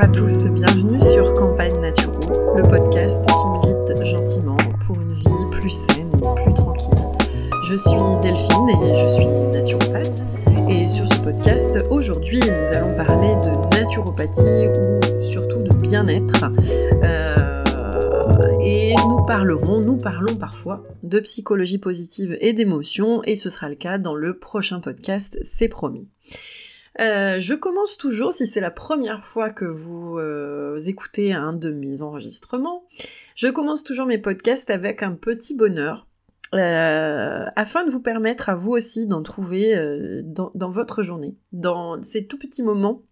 Bonjour à tous, bienvenue sur Campagne Naturo, le podcast qui milite gentiment pour une vie plus saine et plus tranquille. Je suis Delphine et je suis naturopathe. Et sur ce podcast, aujourd'hui, nous allons parler de naturopathie ou surtout de bien-être. Euh, et nous parlerons, nous parlons parfois de psychologie positive et d'émotion, et ce sera le cas dans le prochain podcast, c'est promis. Euh, je commence toujours, si c'est la première fois que vous euh, écoutez un de mes enregistrements, je commence toujours mes podcasts avec un petit bonheur, euh, afin de vous permettre à vous aussi d'en trouver dans, dans, votre journée, dans ces tout petits moments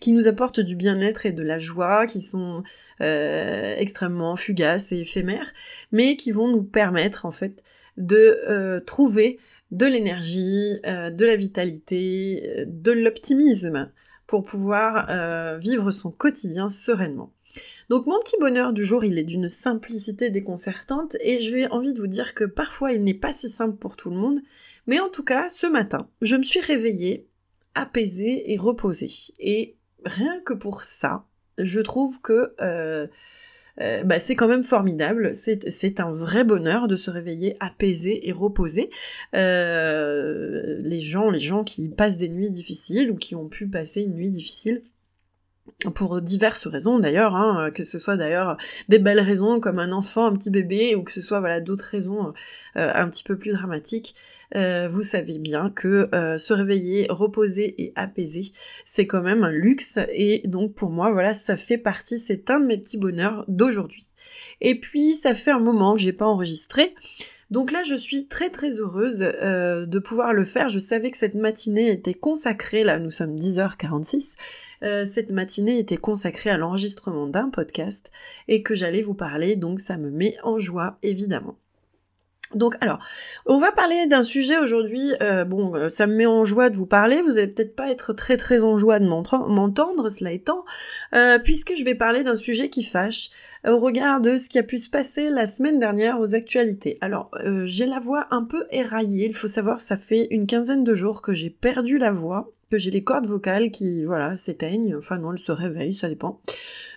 qui nous apportent du bien-être et de la joie, qui sont extrêmement fugaces et éphémères, mais qui vont nous permettre en fait de trouver de l'énergie, euh, de la vitalité, euh, de l'optimisme pour pouvoir euh, vivre son quotidien sereinement. Donc mon petit bonheur du jour, il est d'une simplicité déconcertante et je vais envie de vous dire que parfois il n'est pas si simple pour tout le monde, mais en tout cas ce matin, je me suis réveillée apaisée et reposée. Et rien que pour ça, je trouve que bah, c'est quand même formidable. C'est un vrai bonheur de se réveiller apaisé et reposé. Euh, les gens, les gens qui passent des nuits difficiles ou qui ont pu passer une nuit difficile, pour diverses raisons d'ailleurs, hein, que ce soit d'ailleurs des belles raisons comme un enfant, un petit bébé, ou que ce soit voilà d'autres raisons euh, un petit peu plus dramatiques. Euh, vous savez bien que euh, se réveiller, reposer et apaiser, c'est quand même un luxe, et donc pour moi, voilà, ça fait partie, c'est un de mes petits bonheurs d'aujourd'hui. Et puis, ça fait un moment que j'ai pas enregistré, donc là, je suis très très heureuse euh, de pouvoir le faire. Je savais que cette matinée était consacrée, là nous sommes 10h46, euh, cette matinée était consacrée à l'enregistrement d'un podcast et que j'allais vous parler, donc ça me met en joie évidemment. Donc alors, on va parler d'un sujet aujourd'hui, euh, bon, euh, ça me met en joie de vous parler, vous allez peut-être pas être très très en joie de m'entendre, cela étant, euh, puisque je vais parler d'un sujet qui fâche au regard de ce qui a pu se passer la semaine dernière aux actualités. Alors, j'ai la voix un peu éraillée, il faut savoir, ça fait une quinzaine de jours que j'ai perdu la voix, que j'ai les cordes vocales qui, voilà, s'éteignent, enfin non, elles se réveillent, ça dépend.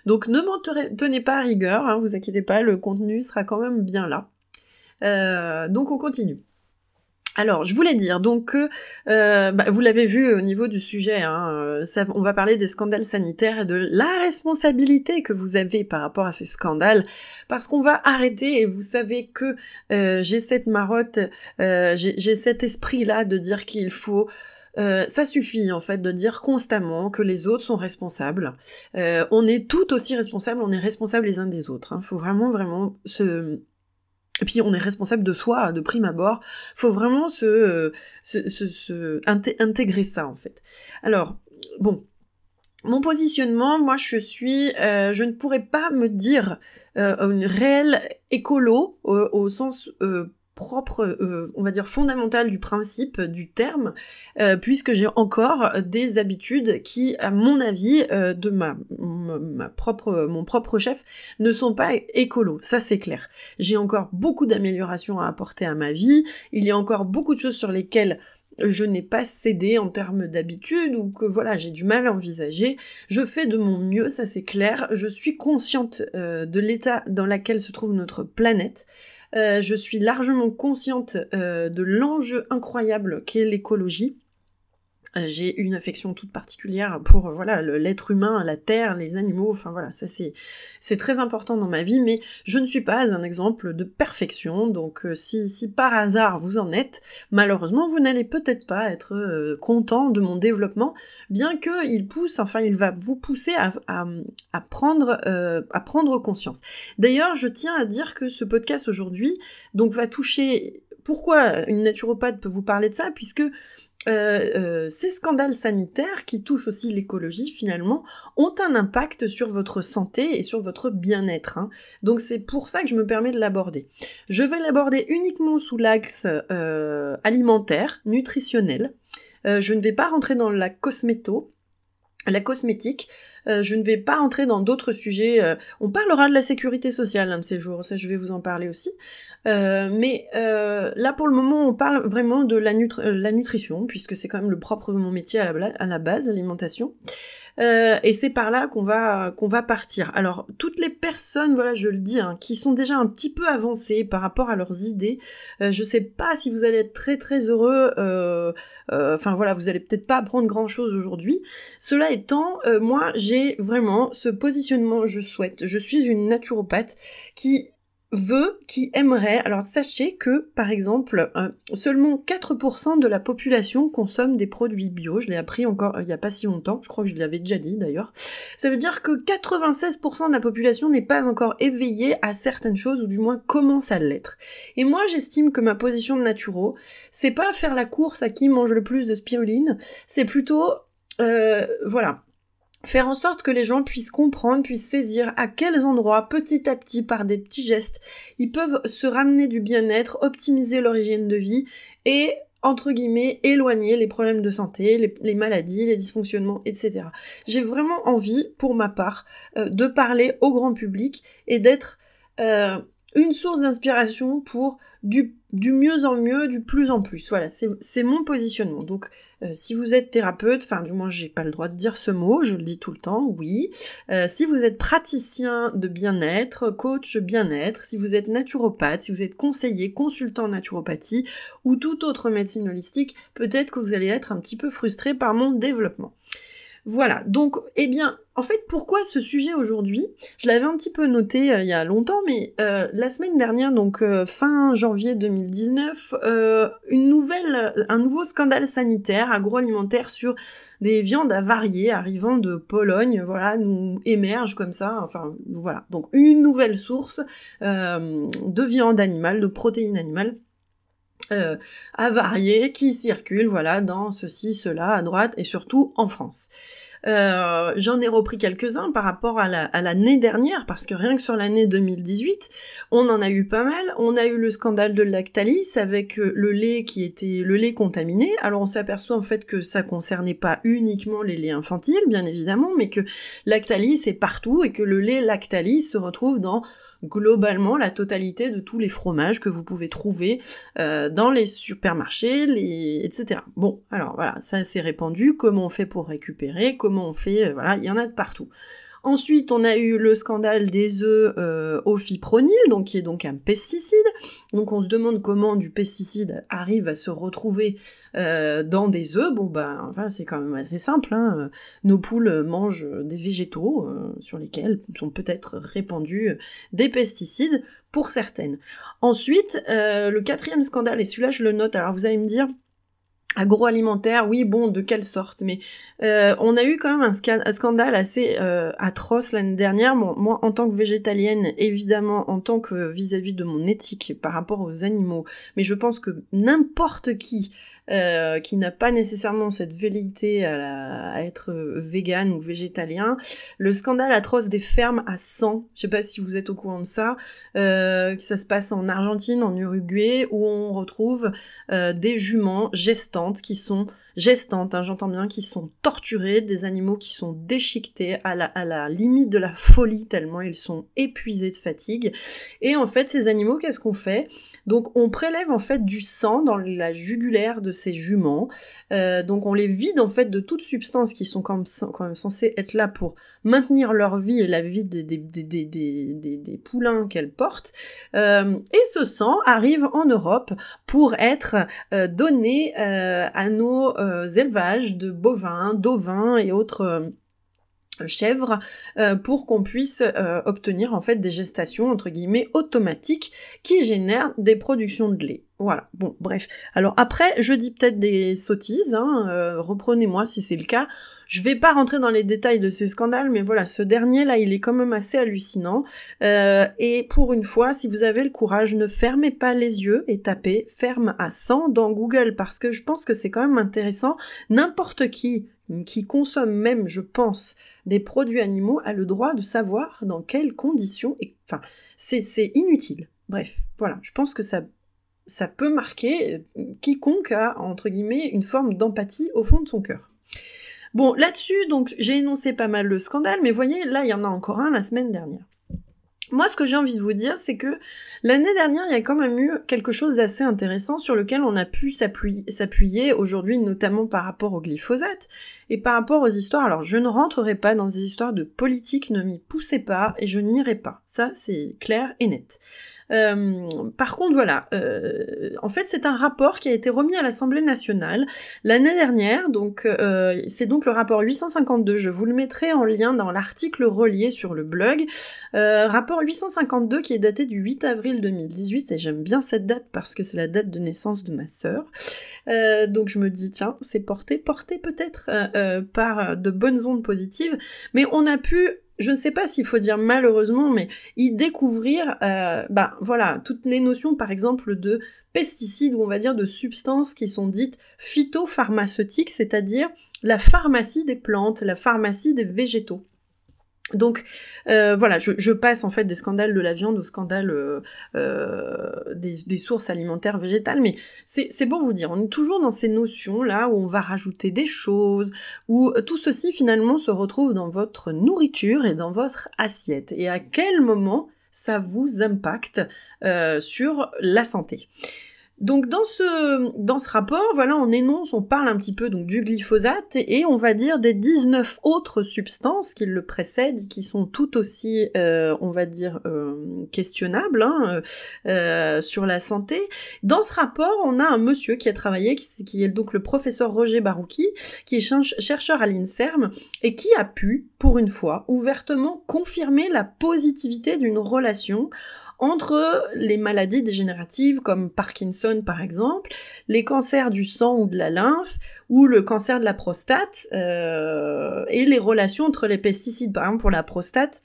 Donc ne m'en tenez pas à rigueur, hein, vous inquiétez pas, le contenu sera quand même bien là. Euh, donc on continue. Alors, je voulais dire donc que euh, bah, vous l'avez vu au niveau du sujet, hein, euh, on va parler des scandales sanitaires et de la responsabilité que vous avez par rapport à ces scandales, parce qu'on va arrêter. Et vous savez que j'ai cette marotte, j'ai cet esprit-là de dire qu'il faut ça suffit en fait de dire constamment que les autres sont responsables. on est tout aussi responsables, on est responsables les uns des autres. Il hein. faut vraiment vraiment se et puis on est responsable de soi, de prime abord. Faut vraiment se, se, intégrer ça en fait. Alors bon, mon positionnement, moi je suis, euh, je ne pourrais pas me dire euh, une réelle écolo au sens euh, propre, euh, on va dire fondamental du principe du terme, euh, puisque j'ai encore des habitudes qui, à mon avis, euh, de ma, ma, propre, mon propre chef, ne sont pas écolos. Ça c'est clair. J'ai encore beaucoup d'améliorations à apporter à ma vie. Il y a encore beaucoup de choses sur lesquelles je n'ai pas cédé en termes d'habitude ou que voilà j'ai du mal à envisager. Je fais de mon mieux, ça c'est clair. Je suis consciente de l'état dans lequel se trouve notre planète. Euh, je suis largement consciente euh, de l'enjeu incroyable qu'est l'écologie j'ai une affection toute particulière pour voilà l'être humain, la terre, les animaux, enfin voilà, ça c'est c'est très important dans ma vie, mais je ne suis pas un exemple de perfection, donc euh, si, si par hasard vous en êtes, malheureusement vous n'allez peut-être pas être euh, content de mon développement, bien que il pousse, enfin il va vous pousser à, à, à prendre à prendre conscience. D'ailleurs, je tiens à dire que ce podcast aujourd'hui donc va toucher pourquoi une naturopathe peut vous parler de ça Puisque euh, euh, ces scandales sanitaires qui touchent aussi l'écologie finalement ont un impact sur votre santé et sur votre bien-être. Hein. Donc c'est pour ça que je me permets de l'aborder. Je vais l'aborder uniquement sous l'axe euh, alimentaire, nutritionnel. je ne vais pas rentrer dans la cosméto, la cosmétique, euh, je ne vais pas entrer dans d'autres sujets. Euh, on parlera de la sécurité sociale un de ces jours, ça je vais vous en parler aussi. Euh, mais là pour le moment, on parle vraiment de la, nutrition, puisque c'est quand même le propre de mon métier à la base, l'alimentation. Euh, et c'est par là qu'on va qu'on va partir. Alors toutes les personnes, voilà, je le dis, hein, qui sont déjà un petit peu avancées par rapport à leurs idées, euh, je sais pas si vous allez être très très heureux. Euh, enfin voilà, vous allez peut-être pas apprendre grand chose aujourd'hui. Cela étant, moi j'ai vraiment ce positionnement. Je souhaite. Je suis une naturopathe qui veut, qui aimerait, alors sachez que, par exemple, euh, seulement 4% de la population consomme des produits bio, je l'ai appris encore euh, il n'y a pas si longtemps, je crois que je l'avais déjà dit d'ailleurs, ça veut dire que 96% de la population n'est pas encore éveillée à certaines choses, ou du moins commence à l'être. Et moi j'estime que ma position de naturo, c'est pas faire la course à qui mange le plus de spiruline, c'est plutôt, euh, voilà, faire en sorte que les gens puissent comprendre, puissent saisir à quels endroits, petit à petit, par des petits gestes, ils peuvent se ramener du bien-être, optimiser leur hygiène de vie et entre guillemets, éloigner les problèmes de santé, les, maladies, les dysfonctionnements, etc. J'ai vraiment envie, pour ma part, euh, de parler au grand public et d'être euh, une source d'inspiration pour du, du, mieux en mieux, du plus en plus. Voilà, c'est mon positionnement. Donc, euh, si vous êtes thérapeute, enfin, du moins, j'ai pas le droit de dire ce mot, je le dis tout le temps, oui. Euh, si vous êtes praticien de bien-être, coach bien-être, si vous êtes naturopathe, si vous êtes conseiller, consultant en naturopathie ou toute autre médecine holistique, peut-être que vous allez être un petit peu frustré par mon développement. Voilà, donc, eh bien, en fait, pourquoi ce sujet aujourd'hui? Je l'avais un petit peu noté euh, il y a longtemps, mais euh, la semaine dernière, donc euh, fin janvier 2019, une nouvelle, un nouveau scandale sanitaire agroalimentaire sur des viandes avariées arrivant de Pologne, voilà, nous émerge comme ça. Enfin, voilà, donc une nouvelle source de viande animale, de protéines animales. Avariées qui circulent, voilà, dans ceci, cela, à droite, et surtout en France. Euh, j'en ai repris quelques-uns par rapport à l'année dernière, parce que rien que sur l'année 2018, on en a eu pas mal. On a eu le scandale de Lactalis avec euh, le lait qui était le lait contaminé. Alors on s'aperçoit en fait que ça concernait pas uniquement les laits infantiles, bien évidemment, mais que Lactalis est partout et que le lait Lactalis se retrouve dans globalement la totalité de tous les fromages que vous pouvez trouver euh, dans les supermarchés, etc. Bon, alors voilà, ça c'est répandu, comment on fait pour récupérer, comment on fait, euh, voilà, il y en a de partout. Ensuite, on a eu le scandale des œufs euh, au fipronil, donc qui est donc un pesticide. Donc on se demande comment du pesticide arrive à se retrouver euh, dans des œufs. Bon ben, enfin, c'est quand même assez simple. Hein. Nos poules mangent des végétaux euh, sur lesquels sont peut-être répandus des pesticides pour certaines. Ensuite, le quatrième scandale, et celui-là je le note. Alors vous allez me dire agroalimentaire, oui, bon, de quelle sorte Mais euh, on a eu quand même un, scandale assez euh, atroce l'année dernière. moi, en tant que végétalienne, évidemment, en tant que vis-à-vis -vis de mon éthique par rapport aux animaux, mais je pense que n'importe qui euh, qui n'a pas nécessairement cette velléité à, être vegan ou végétalien. Le scandale atroce des fermes à sang, je sais pas si vous êtes au courant de ça, euh, ça se passe en Argentine, en Uruguay, où on retrouve euh, des juments gestantes qui sont gestantes, hein, j'entends bien, qui sont torturées, des animaux qui sont déchiquetés à la, à la limite de la folie tellement ils sont épuisés de fatigue. Et en fait, ces animaux, qu'est-ce qu'on fait? Donc on prélève en fait du sang dans la jugulaire de ces juments. Euh, donc on les vide en fait de toutes substances qui sont quand même, censées être là pour maintenir leur vie et la vie des, des, des, des poulains qu'elles portent. Euh, et ce sang arrive en Europe pour être euh, donné à nos élevages de bovins, d'ovins et autres chèvres pour qu'on puisse obtenir en fait des gestations entre guillemets automatiques qui génèrent des productions de lait. Voilà, bon, bref. Alors après, je dis peut-être des sottises, hein, euh, reprenez-moi si c'est le cas. Je vais pas rentrer dans les détails de ces scandales, mais voilà, ce dernier là, il est quand même assez hallucinant. Euh, et pour une fois, si vous avez le courage, ne fermez pas les yeux et tapez ferme à 100 dans Google, parce que je pense que c'est quand même intéressant. N'importe qui qui consomme même, je pense, des produits animaux a le droit de savoir dans quelles conditions. Enfin, c'est inutile. Bref, voilà, je pense que ça ça peut marquer euh, quiconque a, entre guillemets, une forme d'empathie au fond de son cœur. Bon, là-dessus, donc, j'ai énoncé pas mal le scandale, mais voyez, là, il y en a encore un la semaine dernière. Moi, ce que j'ai envie de vous dire, c'est que l'année dernière, il y a quand même eu quelque chose d'assez intéressant sur lequel on a pu s'appuyer aujourd'hui, notamment par rapport au glyphosate et par rapport aux histoires. Alors, je ne rentrerai pas dans des histoires de politique, ne m'y poussez pas et je n'irai pas. Ça, c'est clair et net. Euh, par contre, voilà, euh, en fait, c'est un rapport qui a été remis à l'Assemblée nationale l'année dernière. Donc, euh, c'est donc le rapport 852. Je vous le mettrai en lien dans l'article relié sur le blog. rapport 852 qui est daté du 8 avril 2018 et j'aime bien cette date parce que c'est la date de naissance de ma sœur. donc, je me dis tiens, c'est porté, porté peut-être par de bonnes ondes positives. Mais on a pu je ne sais pas s'il faut dire malheureusement, mais y découvrir, euh, bah voilà, toutes les notions, par exemple, de pesticides ou on va dire de substances qui sont dites phytopharmaceutiques, c'est-à-dire la pharmacie des plantes, la pharmacie des végétaux. Donc euh, voilà, je, passe en fait des scandales de la viande aux scandales euh, euh, des, sources alimentaires végétales, mais c'est bon vous dire, on est toujours dans ces notions là où on va rajouter des choses, où tout ceci finalement se retrouve dans votre nourriture et dans votre assiette. Et à quel moment ça vous impacte sur la santé? Donc dans ce, dans ce rapport, voilà, on énonce, on parle un petit peu donc du glyphosate et, on va dire des 19 autres substances qui le précèdent, qui sont tout aussi, euh, on va dire, euh, questionnables hein, euh, sur la santé. Dans ce rapport, on a un monsieur qui a travaillé, qui, qui est donc le professeur Roger Barouki, qui est chercheur à l'INSERM et qui a pu, pour une fois, ouvertement confirmer la positivité d'une relation entre les maladies dégénératives comme Parkinson par exemple, les cancers du sang ou de la lymphe, ou le cancer de la prostate, euh, et les relations entre les pesticides. Par exemple pour la prostate,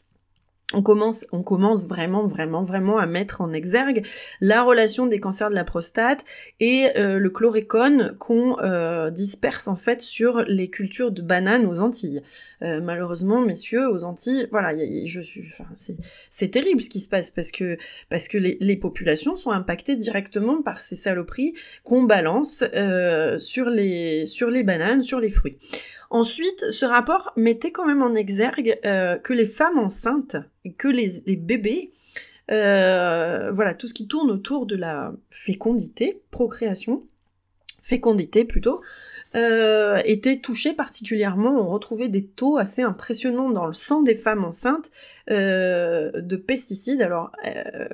on commence, on commence vraiment, vraiment, vraiment à mettre en exergue la relation des cancers de la prostate et euh, le chloricone qu'on euh, disperse en fait sur les cultures de bananes aux Antilles. Euh, malheureusement, messieurs, aux Antilles, voilà, je suis, enfin, c'est terrible ce qui se passe parce que les, populations sont impactées directement par ces saloperies qu'on balance sur les bananes, sur les fruits. Ensuite, ce rapport mettait quand même en exergue euh, que les femmes enceintes et que les, bébés, euh, voilà, tout ce qui tourne autour de la fécondité, procréation, fécondité plutôt, euh, étaient touchés particulièrement. On retrouvait des taux assez impressionnants dans le sang des femmes enceintes de pesticides. Alors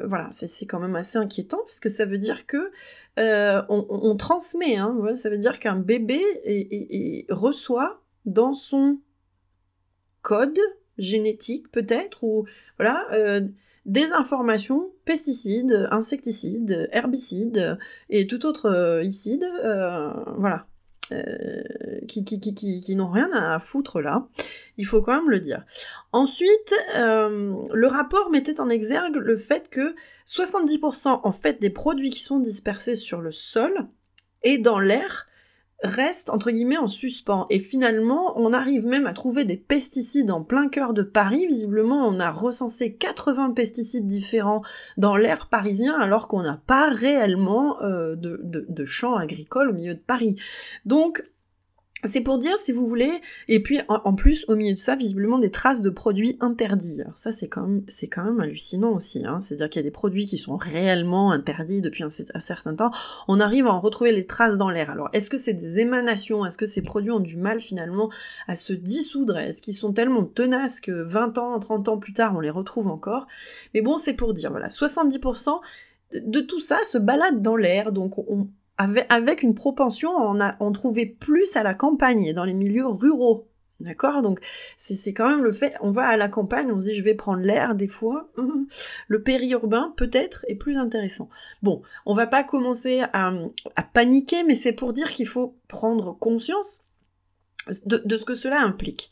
voilà, c'est quand même assez inquiétant parce que ça veut dire que on, transmet. Hein, ça veut dire qu'un bébé reçoit dans son code génétique peut-être, ou voilà, euh, des informations pesticides, insecticides, herbicides et tout autre euh, icide, euh, voilà, qui, qui, qui, qui n'ont rien à foutre là. Il faut quand même le dire. Ensuite, le rapport mettait en exergue le fait que 70% en fait des produits qui sont dispersés sur le sol et dans l'air reste entre guillemets en suspens. Et finalement, on arrive même à trouver des pesticides en plein cœur de Paris. Visiblement, on a recensé 80 pesticides différents dans l'air parisien alors qu'on n'a pas réellement euh, de, de, de champs agricoles au milieu de Paris. Donc, c'est pour dire, si vous voulez, et puis en, plus, au milieu de ça, visiblement des traces de produits interdits. Alors ça, c'est quand même, quand même hallucinant aussi. Hein. C'est-à-dire qu'il y a des produits qui sont réellement interdits depuis un, certain temps. On arrive à en retrouver les traces dans l'air. Alors, est-ce que c'est des émanations? Est-ce que ces produits ont du mal finalement à se dissoudre? Est-ce qu'ils sont tellement tenaces que 20 ans, 30 ans plus tard, on les retrouve encore? Mais bon, c'est pour dire, voilà, 70% de tout ça se balade dans l'air, donc on, avec, une propension on a, on trouvait plus à la campagne, dans les milieux ruraux. D'accord? Donc c'est quand même le fait, on va à la campagne, on se dit je vais prendre l'air des fois. Le périurbain peut-être est plus intéressant. Bon, on va pas commencer à, paniquer, mais c'est pour dire qu'il faut prendre conscience de, ce que cela implique.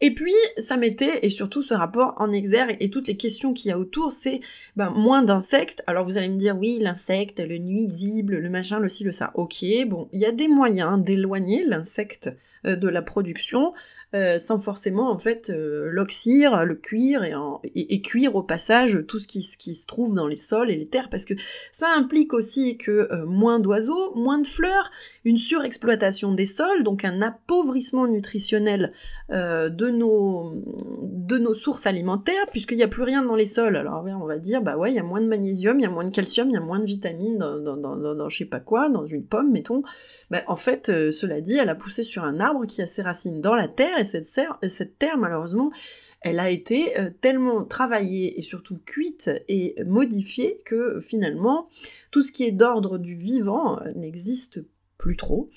Et puis, ça mettait, et surtout ce rapport en exergue et toutes les questions qu'il y a autour, c'est ben, moins d'insectes. Alors vous allez me dire, oui, l'insecte, le nuisible, le machin, le ci, le ça. Ok, bon, il y a des moyens d'éloigner l'insecte euh, de la production. euh, sans forcément en fait euh, l'oxyre, le cuire et, cuire au passage tout ce qui, qui, se trouve dans les sols et les terres, parce que ça implique aussi que euh, moins d'oiseaux, moins de fleurs, une surexploitation des sols, donc un appauvrissement nutritionnel de, nos, de nos sources alimentaires, puisqu'il n'y a plus rien dans les sols. Alors on va dire, bah ouais, il y a moins de magnésium, il y a moins de calcium, il y a moins de vitamines dans, dans, dans, dans je sais pas quoi, dans une pomme, mettons. Bah, en fait, cela dit, elle a poussé sur un arbre qui a ses racines dans la terre, et cette, cette terre, malheureusement, elle a été euh, tellement travaillée et surtout cuite et modifiée que finalement, tout ce qui est d'ordre du vivant euh, n'existe plus trop.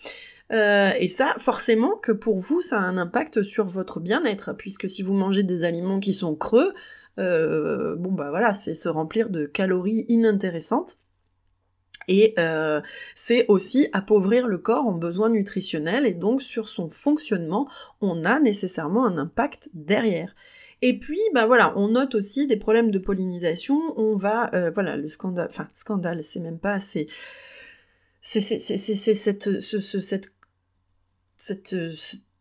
Euh, et ça, forcément que pour vous, ça a un impact sur votre bien-être, puisque si vous mangez des aliments qui sont creux, bon bah voilà, c'est se remplir de calories inintéressantes. Et euh, c'est aussi appauvrir le corps en besoins nutritionnels et donc sur son fonctionnement, on a nécessairement un impact derrière. Et puis, bah voilà, on note aussi des problèmes de pollinisation. On va, euh, voilà, le scandale, enfin scandale, c'est même pas assez. C'est cette, ce, cette, cette,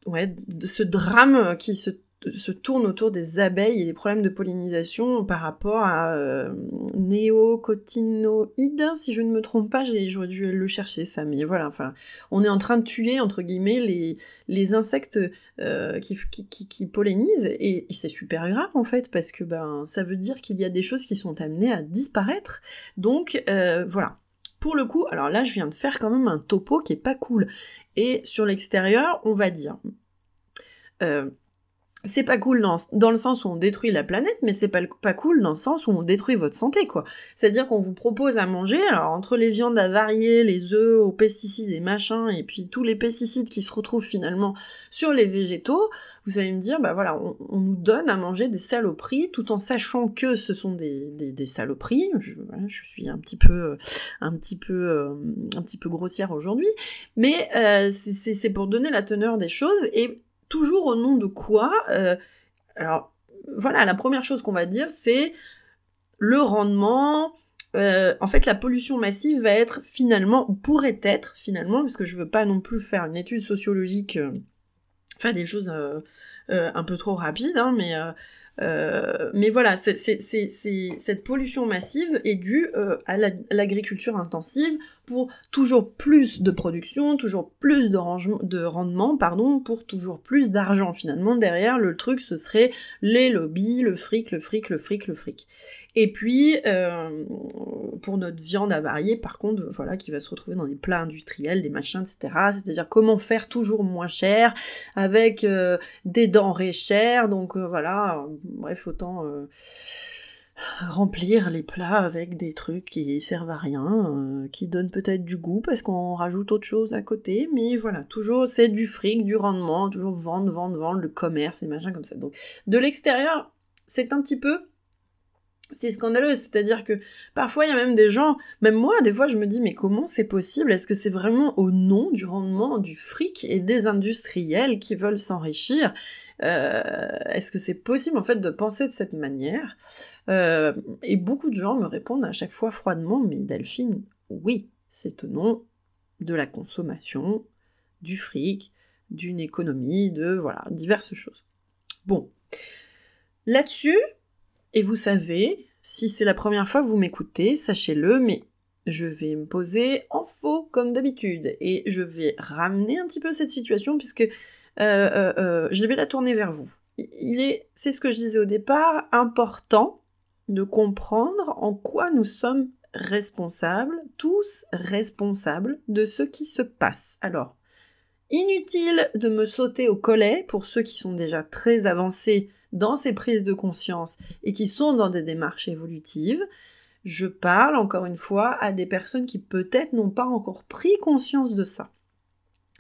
ouais, ce drame qui se se tourne autour des abeilles et des problèmes de pollinisation par rapport à euh, néocotinoïdes, si je ne me trompe pas, j'aurais dû le chercher ça, mais voilà, enfin, on est en train de tuer, entre guillemets, les, les insectes euh, qui, qui, qui, pollinisent, et, c'est super grave en fait, parce que ben, ça veut dire qu'il y a des choses qui sont amenées à disparaître, donc euh, voilà. Pour le coup, alors là, je viens de faire quand même un topo qui est pas cool. Et sur l'extérieur, on va dire... Euh, c'est pas cool dans, le sens où on détruit la planète, mais c'est pas, pas cool dans le sens où on détruit votre santé, quoi. C'est-à-dire qu'on vous propose à manger, alors entre les viandes avariées, les œufs aux pesticides et machin, et puis tous les pesticides qui se retrouvent finalement sur les végétaux, vous allez me dire, bah voilà, on, nous donne à manger des saloperies, tout en sachant que ce sont des, des, saloperies. Je, suis un petit peu, un petit peu, euh, un petit peu grossière aujourd'hui, mais euh, c'est pour donner la teneur des choses et toujours au nom de quoi euh, Alors, voilà, la première chose qu'on va dire, c'est le rendement. Euh, en fait, la pollution massive va être finalement, ou pourrait être finalement, parce que je veux pas non plus faire une étude sociologique, euh, faire des choses un peu trop rapides, hein, mais euh, mais voilà, cette pollution massive est due euh, à l'agriculture intensive pour toujours plus de production, toujours plus de, de rendement, pardon, pour toujours plus d'argent. Finalement, derrière, le truc, ce serait les lobbies, le fric, le fric, le fric, le fric. Et puis, euh, pour notre viande avariée, par contre, voilà, qui va se retrouver dans des plats industriels, des machins, etc. C'est-à-dire comment faire toujours moins cher avec euh, des denrées chères. Donc euh, voilà, bref, autant remplir les plats avec des trucs qui servent à rien, qui donnent peut-être du goût parce qu'on rajoute autre chose à côté, mais voilà, toujours c'est du fric, du rendement, toujours vendre, vendre, vendre, le commerce et machins comme ça. Donc de l'extérieur, c'est un petit peu c'est scandaleux, c'est-à-dire que parfois il y a même des gens, même moi des fois je me dis mais comment c'est possible? Est-ce que c'est vraiment au nom du rendement du fric et des industriels qui veulent s'enrichir? Euh, Est-ce que c'est possible en fait de penser de cette manière? Euh, Et beaucoup de gens me répondent à chaque fois froidement mais Delphine, oui, c'est au nom de la consommation, du fric, d'une économie, de voilà, diverses choses. Bon. Là-dessus, et vous savez, si c'est la première fois que vous m'écoutez, sachez-le, mais je vais me poser en faux comme d'habitude et je vais ramener un petit peu cette situation puisque euh, euh, euh, je vais la tourner vers vous. Il est, c'est ce que je disais au départ, important de comprendre en quoi nous sommes responsables, tous responsables de ce qui se passe. Alors, inutile de me sauter au collet pour ceux qui sont déjà très avancés dans ces prises de conscience et qui sont dans des démarches évolutives, je parle encore une fois à des personnes qui peut-être n'ont pas encore pris conscience de ça.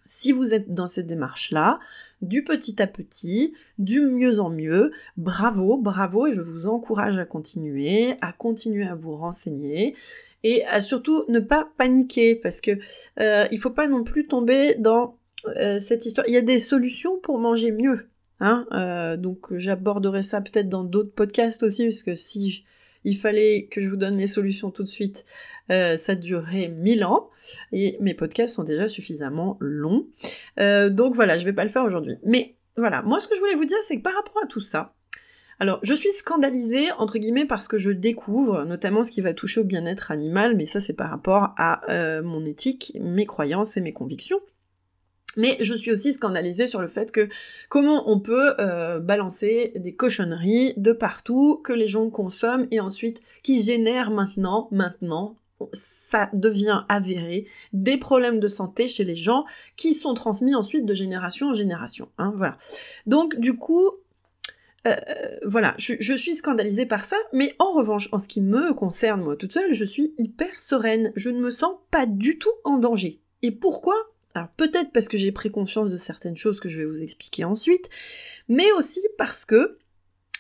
Si vous êtes dans cette démarche-là, du petit à petit, du mieux en mieux, bravo, bravo, et je vous encourage à continuer, à continuer à vous renseigner et à surtout ne pas paniquer parce que euh, il faut pas non plus tomber dans euh, cette histoire. Il y a des solutions pour manger mieux. Hein euh, donc j'aborderai ça peut-être dans d'autres podcasts aussi, parce que si il fallait que je vous donne les solutions tout de suite, euh, ça durerait mille ans, et mes podcasts sont déjà suffisamment longs. Euh, donc voilà, je vais pas le faire aujourd'hui. Mais voilà, moi ce que je voulais vous dire, c'est que par rapport à tout ça, alors, je suis scandalisée, entre guillemets, parce que je découvre, notamment ce qui va toucher au bien-être animal, mais ça c'est par rapport à mon éthique, mes croyances et mes convictions. Mais je suis aussi scandalisée sur le fait que comment on peut euh, balancer des cochonneries de partout que les gens consomment et ensuite qui génèrent maintenant, maintenant, ça devient avéré des problèmes de santé chez les gens qui sont transmis ensuite de génération en génération. Hein. Donc du coup, euh, voilà, je, suis scandalisée par ça, mais en revanche, en ce qui me concerne, moi toute seule, je suis hyper sereine. Je ne me sens pas du tout en danger. Et pourquoi? Peut-être parce que j'ai pris conscience de certaines choses que je vais vous expliquer ensuite, mais aussi parce que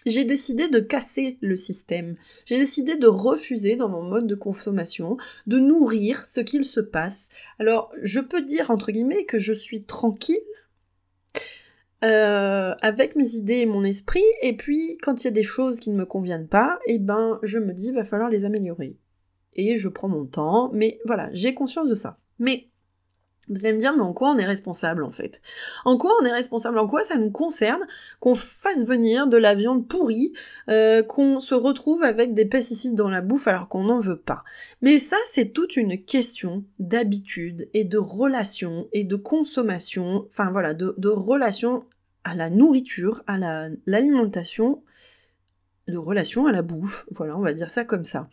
j'ai décidé de casser le système. J'ai décidé de refuser dans mon mode de consommation de nourrir ce qu'il se passe. Alors, je peux dire entre guillemets que je suis tranquille euh, avec mes idées et mon esprit, et puis quand il y a des choses qui ne me conviennent pas, eh ben je me dis va falloir les améliorer. Et je prends mon temps, mais voilà, j'ai conscience de ça. Mais vous allez me dire, mais en quoi on est responsable en fait? En quoi on est responsable? En quoi ça nous concerne qu'on fasse venir de la viande pourrie, euh, qu'on se retrouve avec des pesticides dans la bouffe alors qu'on n'en veut pas? Mais ça, c'est toute une question d'habitude et de relation et de consommation, enfin voilà, de, de relation à la nourriture, à l'alimentation, de relation à la bouffe. Voilà, on va dire ça comme ça.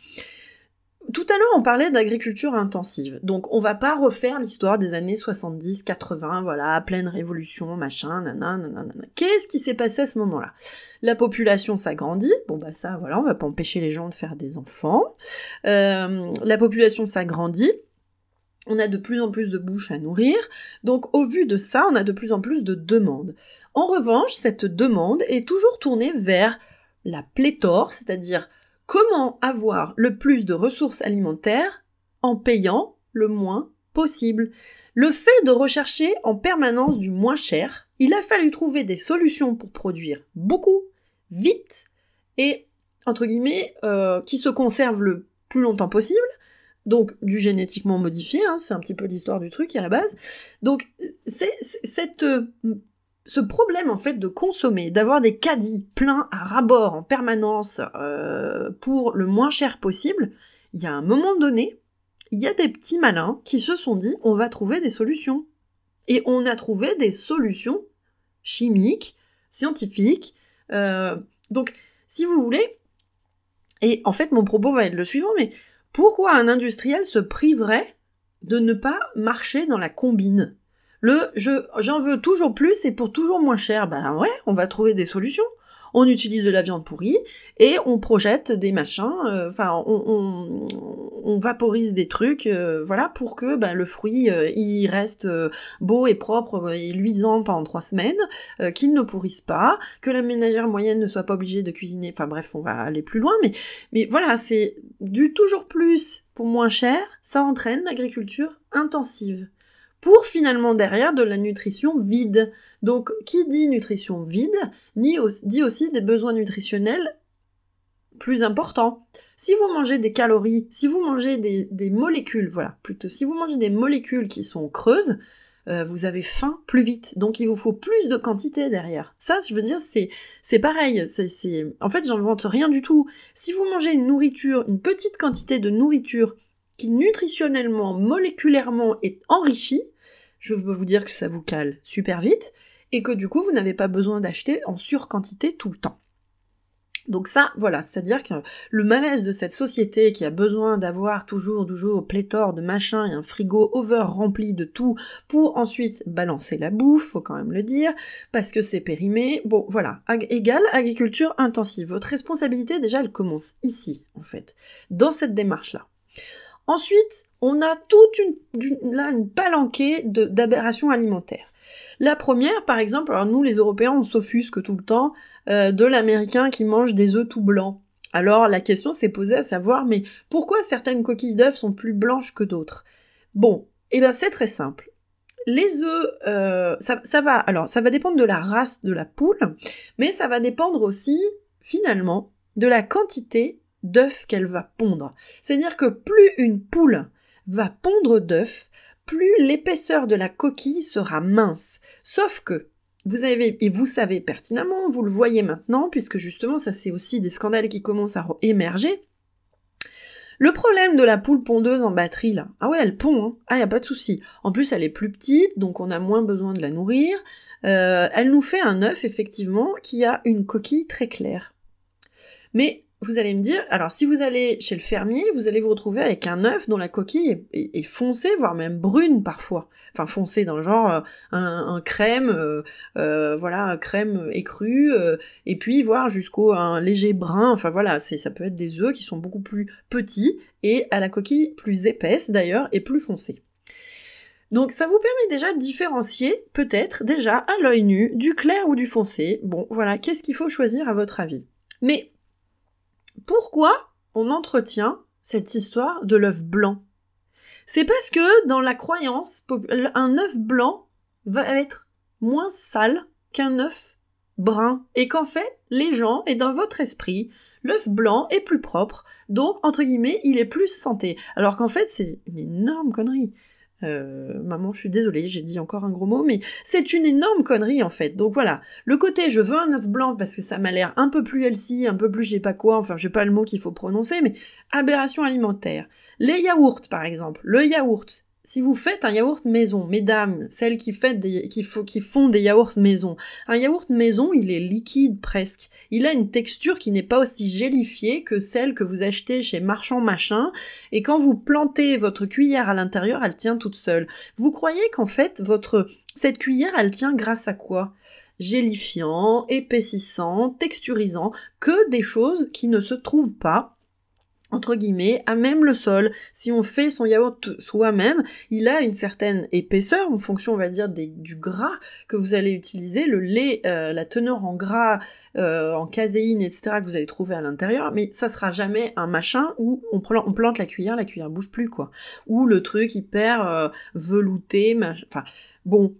Tout à l'heure, on parlait d'agriculture intensive. Donc, on va pas refaire l'histoire des années 70, 80, voilà, pleine révolution, machin, nanana, nanana. Qu'est-ce qui s'est passé à ce moment-là? La population s'agrandit. Bon, bah ça, voilà, on va pas empêcher les gens de faire des enfants. Euh, la population s'agrandit. On a de plus en plus de bouches à nourrir. Donc, au vu de ça, on a de plus en plus de demandes. En revanche, cette demande est toujours tournée vers la pléthore, c'est-à-dire comment avoir le plus de ressources alimentaires en payant le moins possible. Le fait de rechercher en permanence du moins cher, il a fallu trouver des solutions pour produire beaucoup, vite et, entre guillemets, euh, qui se conservent le plus longtemps possible, donc du génétiquement modifié, hein, c'est un petit peu l'histoire du truc à la base. Donc c'est cette ce problème en fait de consommer, d'avoir des caddies pleins à rabord en permanence euh, pour le moins cher possible, il y a un moment donné, il y a des petits malins qui se sont dit on va trouver des solutions. Et on a trouvé des solutions chimiques, scientifiques. Euh, donc, si vous voulez, et en fait mon propos va être le suivant, mais pourquoi un industriel se priverait de ne pas marcher dans la combine? Le je j'en veux toujours plus et pour toujours moins cher, ben ouais, on va trouver des solutions. On utilise de la viande pourrie et on projette des machins, euh, enfin on, on, vaporise des trucs, euh, voilà, pour que ben, le fruit euh, il reste beau et propre et luisant pendant trois semaines, qu'il ne pourrisse pas, que la ménagère moyenne ne soit pas obligée de cuisiner. Enfin bref, on va aller plus loin, mais mais voilà, c'est du toujours plus pour moins cher, ça entraîne l'agriculture intensive pour finalement derrière de la nutrition vide. Donc qui dit nutrition vide dit aussi des besoins nutritionnels plus importants. Si vous mangez des calories, si vous mangez des, molécules, voilà, plutôt si vous mangez des molécules qui sont creuses, euh, vous avez faim plus vite. Donc il vous faut plus de quantité derrière. Ça, je veux dire, c'est c'est pareil. En fait, j'invente rien du tout. Si vous mangez une nourriture, une petite quantité de nourriture qui nutritionnellement, moléculairement est enrichie, je peux vous dire que ça vous cale super vite et que du coup vous n'avez pas besoin d'acheter en surquantité tout le temps. Donc ça, voilà, c'est-à-dire que le malaise de cette société qui a besoin d'avoir toujours, toujours pléthore de machins et un frigo over rempli de tout pour ensuite balancer la bouffe, faut quand même le dire, parce que c'est périmé. Bon, voilà, égal agriculture intensive. Votre responsabilité, déjà, elle commence ici, en fait, dans cette démarche-là. Ensuite, on a toute une, palanquée d'aberrations alimentaires. La première, par exemple, alors nous les Européens, on s'offusque tout le temps euh, de l'Américain qui mange des œufs tout blancs. Alors la question s'est posée à savoir, mais pourquoi certaines coquilles d'œufs sont plus blanches que d'autres? Bon, eh bien c'est très simple. Les œufs, euh, ça, ça va, alors ça va dépendre de la race de la poule, mais ça va dépendre aussi, finalement, de la quantité d'œufs qu'elle va pondre. C'est-à-dire que plus une poule va pondre d'œufs, plus l'épaisseur de la coquille sera mince. Sauf que vous avez, et vous savez pertinemment, vous le voyez maintenant, puisque justement, ça c'est aussi des scandales qui commencent à émerger. Le problème de la poule pondeuse en batterie, là, ah ouais, elle pond, hein. ah y a pas de souci. En plus, elle est plus petite, donc on a moins besoin de la nourrir. Euh, elle nous fait un œuf, effectivement, qui a une coquille très claire. Mais vous allez me dire, alors si vous allez chez le fermier, vous allez vous retrouver avec un œuf dont la coquille est, foncée, voire même brune parfois. Enfin foncée dans le genre euh, un, crème, euh, euh, voilà, crème écrue, et puis voire jusqu'au un léger brun. Enfin voilà, c'est ça peut être des œufs qui sont beaucoup plus petits et à la coquille plus épaisse d'ailleurs et plus foncée. Donc ça vous permet déjà de différencier peut-être déjà à l'œil nu du clair ou du foncé. Bon voilà, qu'est-ce qu'il faut choisir à votre avis? Mais pourquoi on entretient cette histoire de l'œuf blanc C'est parce que dans la croyance, un œuf blanc va être moins sale qu'un œuf brun et qu'en fait, les gens, et dans votre esprit, l'œuf blanc est plus propre, donc entre guillemets, il est plus santé. Alors qu'en fait, c'est une énorme connerie. Euh, maman, je suis désolée, j'ai dit encore un gros mot, mais c'est une énorme connerie en fait. Donc voilà, le côté je veux un œuf blanc parce que ça m'a l'air un peu plus healthy, un peu plus je sais pas quoi, enfin je sais pas le mot qu'il faut prononcer, mais aberration alimentaire. Les yaourts par exemple, le yaourt, si vous faites un yaourt maison, mesdames, celles qui, des, font des yaourts maison, un yaourt maison, il est liquide presque. Il a une texture qui n'est pas aussi gélifiée que celle que vous achetez chez Marchand Machin, et quand vous plantez votre cuillère à l'intérieur, elle tient toute seule. Vous croyez qu'en fait, votre, cette cuillère, elle tient grâce à quoi? Gélifiant, épaississant, texturisant, que des choses qui ne se trouvent pas entre guillemets, à même le sol. Si on fait son yaourt soi-même, il a une certaine épaisseur en fonction, on va dire, du gras que vous allez utiliser, le lait, euh, la teneur en gras, euh, en caséine, etc. que vous allez trouver à l'intérieur, mais ça sera jamais un machin où on, plante la cuillère, la cuillère bouge plus, quoi. Ou le truc hyper euh, velouté, enfin, bon,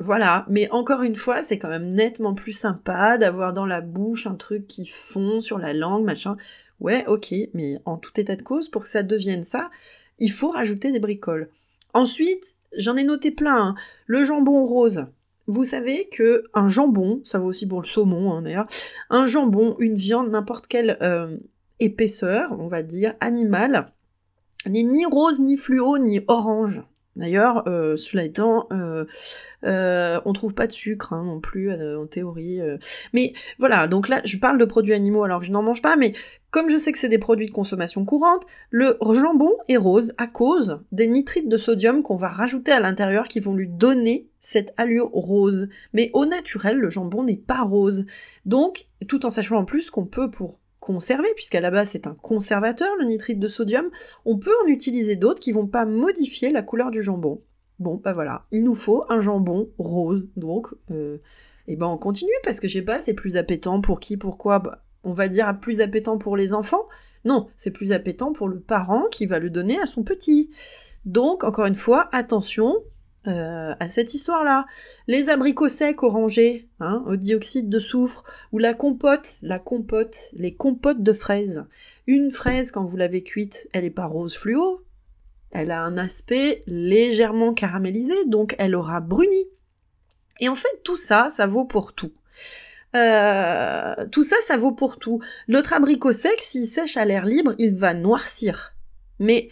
voilà, mais encore une fois, c'est quand même nettement plus sympa d'avoir dans la bouche un truc qui fond sur la langue, machin. Ouais, ok, mais en tout état de cause, pour que ça devienne ça, il faut rajouter des bricoles. Ensuite, j'en ai noté plein. Hein. Le jambon rose. Vous savez que un jambon, ça vaut aussi pour le saumon hein, d'ailleurs, un jambon, une viande, n'importe quelle euh, épaisseur, on va dire, animale, n'est ni rose, ni fluo, ni orange. D'ailleurs, euh, cela étant, euh, euh, on trouve pas de sucre hein, non plus en théorie. Mais voilà, donc là, je parle de produits animaux alors que je n'en mange pas, mais comme je sais que c'est des produits de consommation courante, le jambon est rose à cause des nitrites de sodium qu'on va rajouter à l'intérieur qui vont lui donner cette allure rose. Mais au naturel, le jambon n'est pas rose. Donc, tout en sachant en plus qu'on peut, pour puisqu'à la base c'est un conservateur, le nitrite de sodium, on peut en utiliser d'autres qui vont pas modifier la couleur du jambon. Bon, bah voilà, il nous faut un jambon rose, donc, et euh, eh ben on continue, parce que je sais pas, c'est plus appétant pour qui, pourquoi, bah, on va dire plus appétant pour les enfants, non, c'est plus appétant pour le parent qui va le donner à son petit. Donc, encore une fois, attention, euh, à cette histoire-là. Les abricots secs orangés, hein, au dioxyde de soufre, ou la compote, la compote, les compotes de fraises. Une fraise, quand vous l'avez cuite, elle n'est pas rose fluo, elle a un aspect légèrement caramélisé, donc elle aura bruni. Et en fait, tout ça, ça vaut pour tout. Euh, tout ça, ça vaut pour tout. Notre abricot sec, s'il sèche à l'air libre, il va noircir. Mais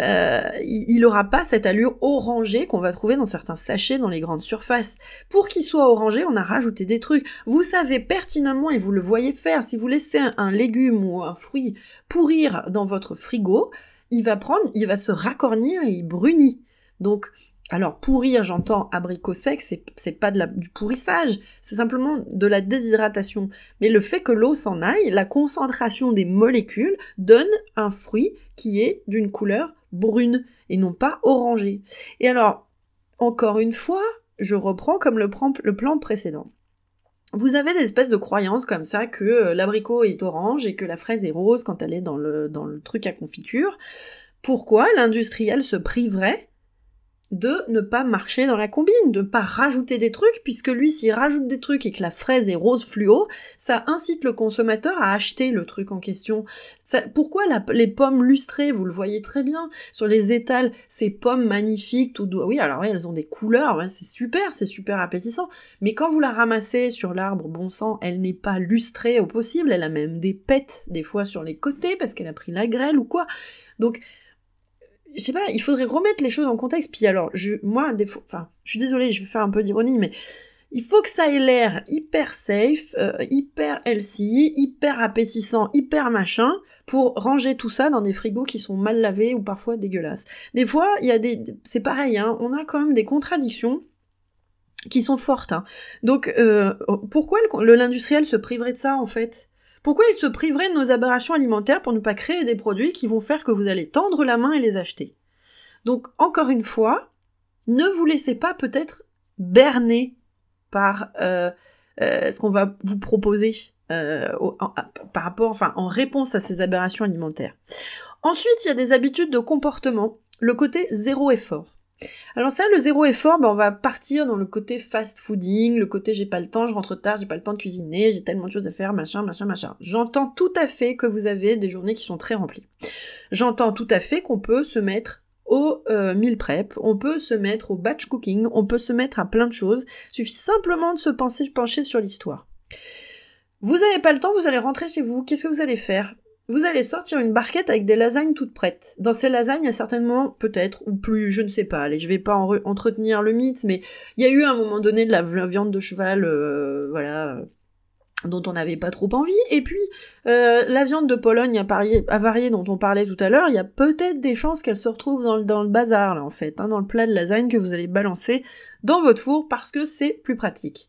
euh, il n'aura pas cette allure orangée qu'on va trouver dans certains sachets dans les grandes surfaces. Pour qu'il soit orangé, on a rajouté des trucs. Vous savez pertinemment et vous le voyez faire, si vous laissez un, légume ou un fruit pourrir dans votre frigo, il va prendre, il va se racornir et il brunit. Donc, alors pourrir, j'entends abricot sec, c'est, pas du pourrissage, c'est simplement de la déshydratation. Mais le fait que l'eau s'en aille, la concentration des molécules donne un fruit qui est d'une couleur brune et non pas orangée. Et alors, encore une fois, je reprends comme le, plan précédent. Vous avez des espèces de croyances comme ça que euh, l'abricot est orange et que la fraise est rose quand elle est le, dans le truc à confiture. Pourquoi l'industriel se priverait de ne pas marcher dans la combine, de ne pas rajouter des trucs, puisque lui, s'il rajoute des trucs et que la fraise est rose fluo, ça incite le consommateur à acheter le truc en question. pourquoi les pommes lustrées, vous le voyez très bien, sur les étals, ces pommes magnifiques, tout doux, oui, alors oui, elles ont des couleurs, c'est super, c'est super appétissant, mais quand vous la ramassez sur l'arbre, bon sang, elle n'est pas lustrée au possible, elle a même des pètes, des fois sur les côtés, parce qu'elle a pris la grêle ou quoi. Donc, je sais pas, il faudrait remettre les choses en contexte. Puis alors, je, moi, des fois, enfin, je suis désolée, je vais faire un peu d'ironie, mais il faut que ça ait l'air hyper safe, euh, hyper healthy, hyper appétissant, hyper machin, pour ranger tout ça dans des frigos qui sont mal lavés ou parfois dégueulasses. Des fois, il y a des, c'est pareil, hein, on a quand même des contradictions qui sont fortes. Hein. Donc, euh, pourquoi l'industriel se priverait de ça en fait? Pourquoi il se priverait de nos aberrations alimentaires pour ne pas créer des produits qui vont faire que vous allez tendre la main et les acheter? Donc, encore une fois, ne vous laissez pas peut-être berner par euh, euh, ce qu'on va vous proposer euh, par rapport, enfin, en réponse à ces aberrations alimentaires. Ensuite, il y a des habitudes de comportement, le côté zéro effort. Alors ça, le zéro effort, ben on va partir dans le côté fast fooding, le côté j'ai pas le temps, je rentre tard, j'ai pas le temps de cuisiner, j'ai tellement de choses à faire, machin, machin, machin. J'entends tout à fait que vous avez des journées qui sont très remplies. J'entends tout à fait qu'on peut se mettre au euh, meal prep, on peut se mettre au batch cooking, on peut se mettre à plein de choses. Il suffit simplement de se pencher sur l'histoire. Vous n'avez pas le temps, vous allez rentrer chez vous, qu'est-ce que vous allez faire? Vous allez sortir une barquette avec des lasagnes toutes prêtes. Dans ces lasagnes, il y a certainement, peut-être, ou plus, je ne sais pas, allez, je vais pas entretenir le mythe, mais il y a eu à un moment donné de la, viande de cheval, euh, voilà, euh, dont on n'avait pas trop envie. Et puis, euh, la viande de Pologne à varier dont on parlait tout à l'heure, il y a peut-être des chances qu'elle se retrouve dans le, dans le bazar, là, en fait, hein, dans le plat de lasagne que vous allez balancer dans votre four parce que c'est plus pratique.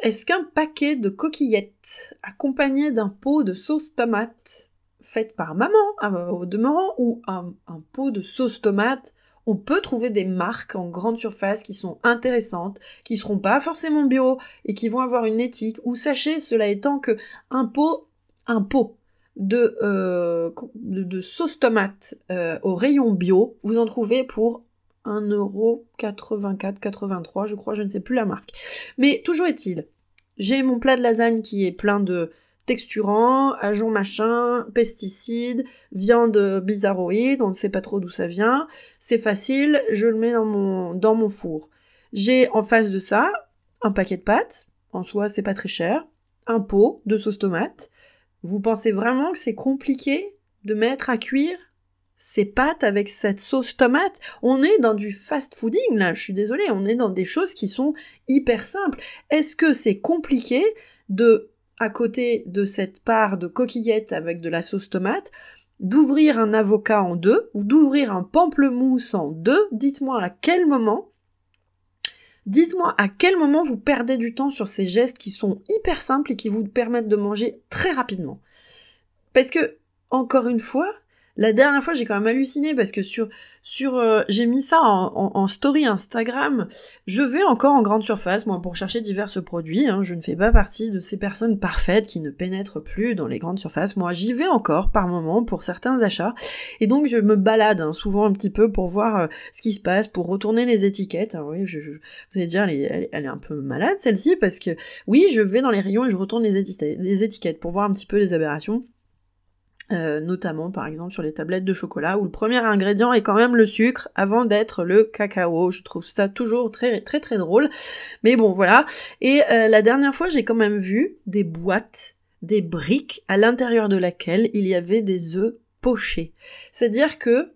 Est-ce qu'un paquet de coquillettes accompagné d'un pot de sauce tomate faite par maman euh, au demeurant ou un, pot de sauce tomate on peut trouver des marques en grande surface qui sont intéressantes, qui seront pas forcément bio et qui vont avoir une éthique. Ou sachez, cela étant que un pot, un pot de, euh, sauce tomate euh, au rayon bio, vous en trouvez pour 1,84€, je crois, je ne sais plus la marque. Mais toujours est-il, j'ai mon plat de lasagne qui est plein de texturants, agents machin, pesticides, viande bizarroïde, on ne sait pas trop d'où ça vient. C'est facile, je le mets dans mon, dans mon four. J'ai en face de ça un paquet de pâtes, en soi c'est pas très cher, un pot de sauce tomate. Vous pensez vraiment que c'est compliqué de mettre à cuire ces pâtes avec cette sauce tomate. On est dans du fast fooding là, je suis désolée, on est dans des choses qui sont hyper simples. Est-ce que c'est compliqué de, à côté de cette part de coquillettes avec de la sauce tomate, d'ouvrir un avocat en deux ou d'ouvrir un pamplemousse en deux? Dites-moi à quel moment Dites-moi à quel moment vous perdez du temps sur ces gestes qui sont hyper simples et qui vous permettent de manger très rapidement. Parce que, encore une fois, la dernière fois, j'ai quand même halluciné parce que sur, sur, euh, j'ai mis ça en, story Instagram. Je vais encore en grande surface, moi, pour chercher divers produits. Hein. Je ne fais pas partie de ces personnes parfaites qui ne pénètrent plus dans les grandes surfaces. Moi, j'y vais encore par moment pour certains achats. Et donc, je me balade hein, souvent un petit peu pour voir euh, ce qui se passe, pour retourner les étiquettes. Alors, oui, je, vous allez dire, elle est, elle est un peu malade, celle-ci, parce que oui, je vais dans les rayons et je retourne les étiquettes pour voir un petit peu les aberrations. Euh, notamment par exemple sur les tablettes de chocolat où le premier ingrédient est quand même le sucre avant d'être le cacao. Je trouve ça toujours très très très drôle. Mais bon voilà. Et euh, la dernière fois j'ai quand même vu des boîtes, des briques à l'intérieur de laquelle il y avait des œufs pochés. C'est-à-dire que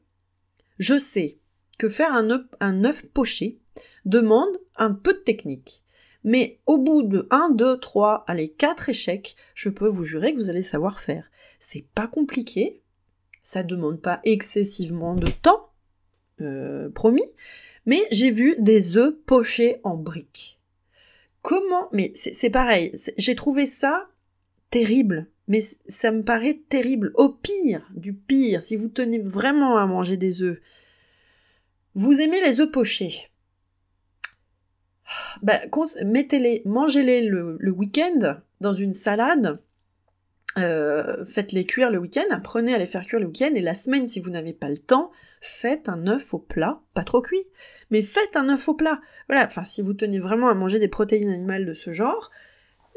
je sais que faire un œuf, un œuf poché demande un peu de technique. Mais au bout de 1, 2, 3, allez, 4 échecs, je peux vous jurer que vous allez savoir faire. C'est pas compliqué, ça demande pas excessivement de temps, euh, promis, mais j'ai vu des œufs pochés en briques. Comment Mais c'est pareil, j'ai trouvé ça terrible, mais ça me paraît terrible. Au pire, du pire, si vous tenez vraiment à manger des œufs, vous aimez les œufs pochés. Bah, mettez-les, mangez-les le week-end dans une salade euh, faites-les cuire le week-end, apprenez à les faire cuire le week-end, et la semaine, si vous n'avez pas le temps, faites un œuf au plat, pas trop cuit, mais faites un œuf au plat. Voilà, enfin, si vous tenez vraiment à manger des protéines animales de ce genre,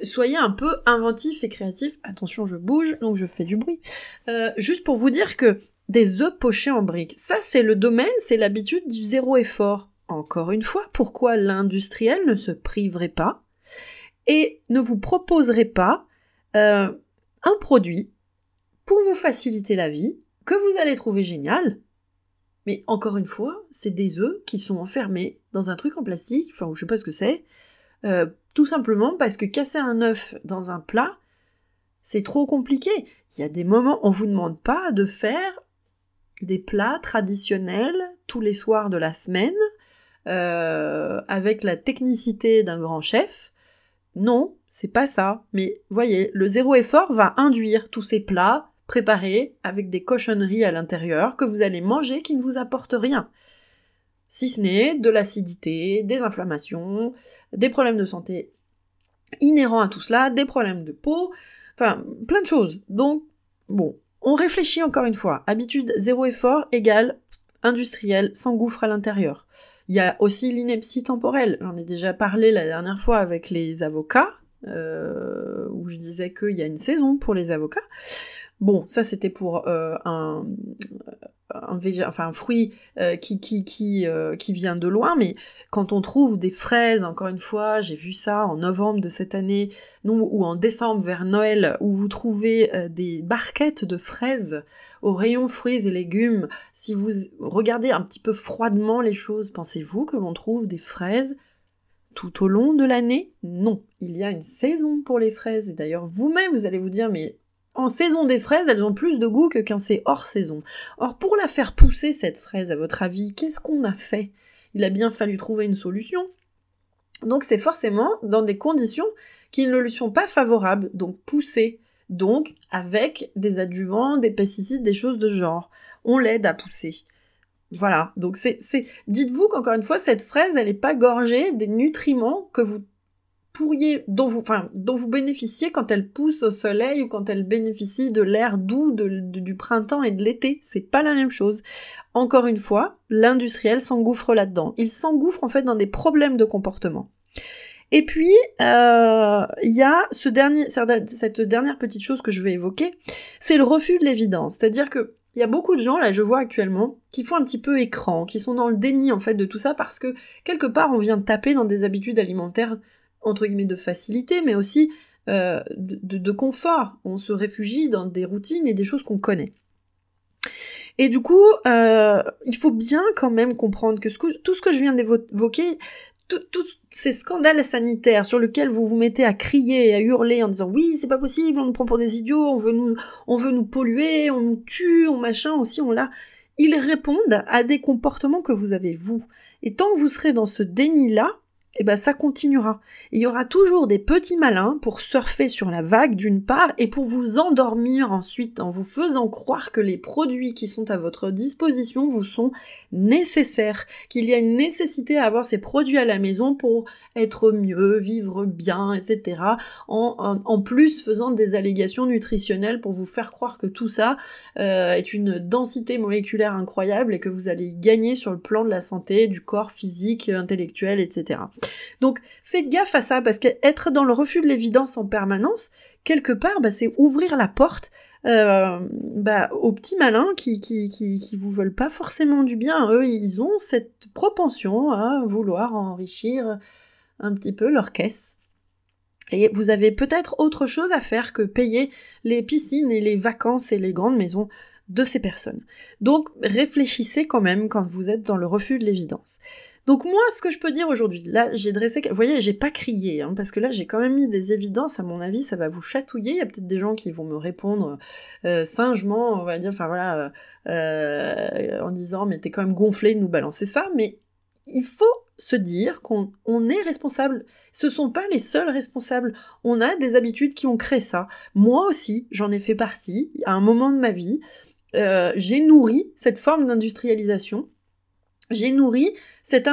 soyez un peu inventif et créatif. Attention, je bouge, donc je fais du bruit. Euh, juste pour vous dire que des œufs pochés en briques, ça c'est le domaine, c'est l'habitude du zéro effort. Encore une fois, pourquoi l'industriel ne se priverait pas et ne vous proposerait pas euh, un produit pour vous faciliter la vie, que vous allez trouver génial, mais encore une fois, c'est des œufs qui sont enfermés dans un truc en plastique, enfin je sais pas ce que c'est, euh, tout simplement parce que casser un œuf dans un plat, c'est trop compliqué. Il y a des moments, on vous demande pas de faire des plats traditionnels tous les soirs de la semaine, euh, avec la technicité d'un grand chef. Non, c'est pas ça. Mais voyez, le zéro effort va induire tous ces plats préparés avec des cochonneries à l'intérieur que vous allez manger qui ne vous apportent rien. Si ce n'est de l'acidité, des inflammations, des problèmes de santé inhérents à tout cela, des problèmes de peau, enfin plein de choses. Donc, bon, on réfléchit encore une fois. Habitude zéro effort égale industriel sans gouffre à l'intérieur. Il y a aussi l'ineptie temporelle. J'en ai déjà parlé la dernière fois avec les avocats, euh, où je disais qu'il y a une saison pour les avocats. Bon, ça c'était pour euh, un, un, enfin, un fruit euh, qui, qui, qui, qui vient de loin, mais quand on trouve des fraises, encore une fois, j'ai vu ça en novembre de cette année, ou en décembre vers Noël, où vous trouvez des barquettes de fraises au rayon fruits et légumes, si vous regardez un petit peu froidement les choses, pensez-vous que l'on trouve des fraises tout au long de l'année Non, il y a une saison pour les fraises, et d'ailleurs vous-même vous allez vous dire mais en saison des fraises, elles ont plus de goût que quand c'est hors saison. Or, pour la faire pousser, cette fraise, à votre avis, qu'est-ce qu'on a fait? Il a bien fallu trouver une solution. Donc, c'est forcément dans des conditions qui ne lui sont pas favorables, donc pousser. Donc, avec des adjuvants, des pesticides, des choses de genre. On l'aide à pousser. Voilà. Donc, c'est, c'est, dites-vous qu'encore une fois, cette fraise, elle n'est pas gorgée des nutriments que vous pourriez, dont vous, enfin, dont vous bénéficiez quand elle pousse au soleil ou quand elle bénéficie de l'air doux du printemps et de l'été. C'est pas la même chose. Encore une fois, l'industriel s'engouffre là-dedans. Il s'engouffre en fait dans des problèmes de comportement. Et puis, euh, il y a ce dernier, cette dernière petite chose que je vais évoquer, c'est le refus de l'évidence. C'est-à-dire que il y a beaucoup de gens, là, je vois actuellement, qui font un petit peu écran, qui sont dans le déni, en fait, de tout ça, parce que, quelque part, on vient taper dans des habitudes alimentaires entre guillemets de facilité, mais aussi euh, de, confort. On se réfugie dans des routines et des choses qu'on connaît. Et du coup, euh, il faut bien quand même comprendre que, tout ce que je viens d'évoquer, tous ces scandales sanitaires sur lesquels vous vous mettez à crier et à hurler en disant oui c'est pas possible, on nous prend pour des idiots, on veut nous, polluer, on nous tue, on machin aussi, on l'a, ils répondent à des comportements que vous avez vous. Et tant que vous serez dans ce déni là, et eh ben ça continuera. Il y aura toujours des petits malins pour surfer sur la vague d'une part et pour vous endormir ensuite en vous faisant croire que les produits qui sont à votre disposition vous sont nécessaires, qu'il y a une nécessité à avoir ces produits à la maison pour être mieux, vivre bien, etc. En, en, plus faisant des allégations nutritionnelles pour vous faire croire que tout ça euh, est une densité moléculaire incroyable et que vous allez gagner sur le plan de la santé, du corps physique, intellectuel, etc. Donc faites gaffe à ça, parce qu'être dans le refus de l'évidence en permanence, quelque part, bah, c'est ouvrir la porte euh, bah, aux petits malins qui, qui, qui, qui vous veulent pas forcément du bien. Eux, ils ont cette propension à vouloir enrichir un petit peu leur caisse. Et vous avez peut-être autre chose à faire que payer les piscines et les vacances et les grandes maisons de ces personnes. Donc réfléchissez quand même quand vous êtes dans le refus de l'évidence. Donc moi, ce que je peux dire aujourd'hui, là, j'ai dressé, vous voyez, j'ai pas crié, hein, parce que là, j'ai quand même mis des évidences. À mon avis, ça va vous chatouiller. Il y a peut-être des gens qui vont me répondre euh, singement, on va dire, enfin voilà, euh, en disant, mais t'es quand même gonflé de nous balancer ça. Mais il faut se dire qu'on est responsable. Ce sont pas les seuls responsables. On a des habitudes qui ont créé ça. Moi aussi, j'en ai fait partie. À un moment de ma vie, euh, j'ai nourri cette forme d'industrialisation j'ai nourri cette